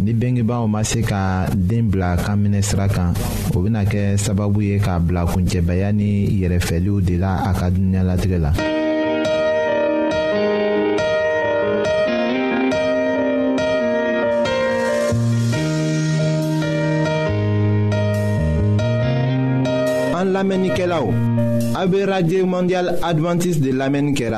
ni bengebaaw ma se ka den bila kan minɛ sira kan o bɛna kɛ sababu ye k'a bila kuncɛbaya ni yɛrɛfɛliw de la a ka dununyalatigɛ la. an lamɛnnikɛlaw a bɛ radio mondial adventiste de lamɛnni kɛra.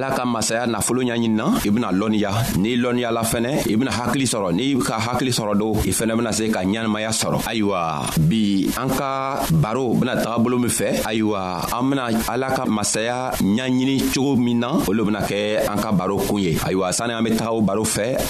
ala ka masaya nafolo ɲaɲini na i bɛna lɔnniya n'i lɔnniyala fɛnɛ i bɛna hakili sɔrɔ n'i ka hakili sɔrɔ don i fɛnɛ bɛna se ka ɲɛnamaya sɔrɔ ayiwa bi an ka baro bɛna taga bolo min fɛ ayiwa an bɛna ala ka masaya ɲaɲini cogo min na olu bɛna kɛ an ka baro kun ye ayiwa sani an bɛ taga o baro fɛ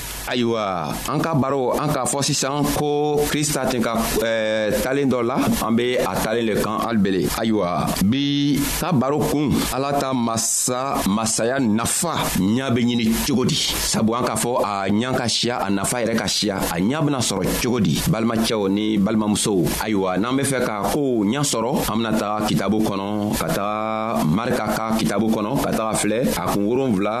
ayiwa an ka baro an k'a fɔ sisan ko krista tun ka eh, talen dɔ la an be a talen le kan alibele ayiwa bi ka baro kun ala ta masa masaya nafa ɲa be ɲini cogo di sabu an k'a fɔ a ɲa ka siya a nafa yɛrɛ ka siya a ɲa bena sɔrɔ cogo di balimacɛw ni balimamusow ayiwa n'an be fɛ ka koo ɲa sɔrɔ an bena taga kitabu kɔnɔ ka taga marika ka kitabu kɔnɔ ka taga filɛ a kun wolonfila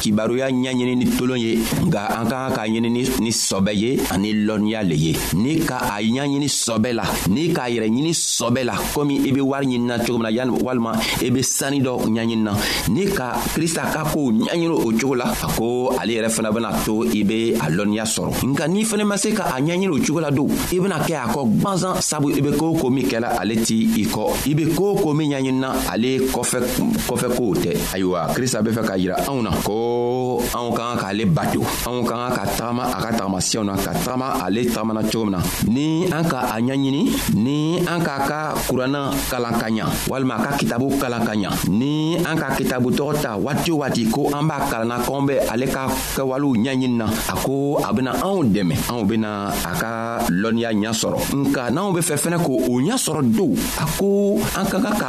kibaruya ɲɛɲini ni tolon ye nka an ka kan k'a ɲini ni sɔbɛ ye ani lɔnniya le ye ni ka a ɲɛɲini sɔbɛ la ni k'a yɛrɛ ɲini sɔbɛ la komi i bɛ wari ɲinina cogo min na walima i bɛ sani dɔ ɲɛɲini na ni ka krista ka kow ɲɛɲini o cogo la a ko ale yɛrɛ fana bɛna to i bɛ a lɔnniya sɔrɔ nka n'i fana ma se ka a ɲɛɲini o cogo la don i bɛna kɛ a kɔ gwansan sabu i bɛ ko o ko min kɛla ale ti i kɔ i bɛ ko o ko min ɲɛɲinina ale kɔfɛ kɔfɛ kow tɛ ayiwa krista be fɛ k'a yira anw na ko anw ka kan k'ale bato anw ka kan ka tagama a ka tagamasiyɛw na ka tagama ale tagamana cogo min na ni an ka a ɲaɲini ni an k'a ka kuranna kalan ka ɲa walima a ka kitabu kalan ka ɲa ni an ka kitabu tɔgɔ ta waati o waati ko an b'a kalanna k'anw bɛ ale ka kɛwalew ɲaɲini na a ko a bena anw dɛmɛ anw bena a ka lɔnniya ɲa sɔrɔ nka n'anw be fɛ fɛnɛ k'o ɲa sɔrɔ don a ko an ka kan ka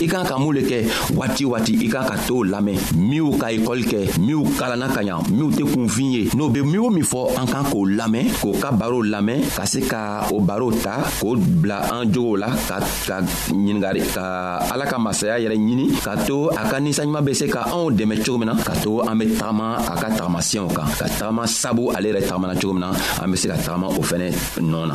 i kan ka mun le kɛ waati waati i kan ka t'o lamɛn minw ka ekɔli kɛ minw kalanna ka ɲa minw tɛ kunfin ye n'o be min o min fɔ an kan k'o lamɛn k'o ka barow lamɛn ka se ka o barow ta k'o bila an jogow la ka ka ɲiningari ka ala ka masaya yɛrɛ ɲini ka to a ka ninsanɲuman be se ka anw dɛmɛ cogo min na ka to an be tagama a ka tagamasiyɛw kan ka tagama sabu ale yɛrɛ tagamana cogo min na an be se ka tagama o fɛnɛ nɔɔ na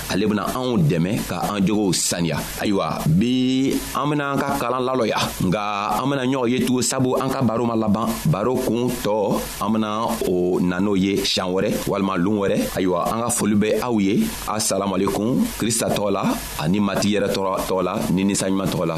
ale bena anw dɛmɛ ka an jogow saniya ayiwa bi an bena an ka kalan lalɔya nga an bena ɲɔgɔn ye tugun sabu an ka baro ma laban baro kun tɔɔ an bena o na n'o ye sian wɛrɛ walima loon wɛrɛ ayiwa an ka foli bɛ aw ye asalamualekum krista tɔgɔ la ani mati yɛrɛ tɔgɔ la ni ninsanɲuman tɔgɔ la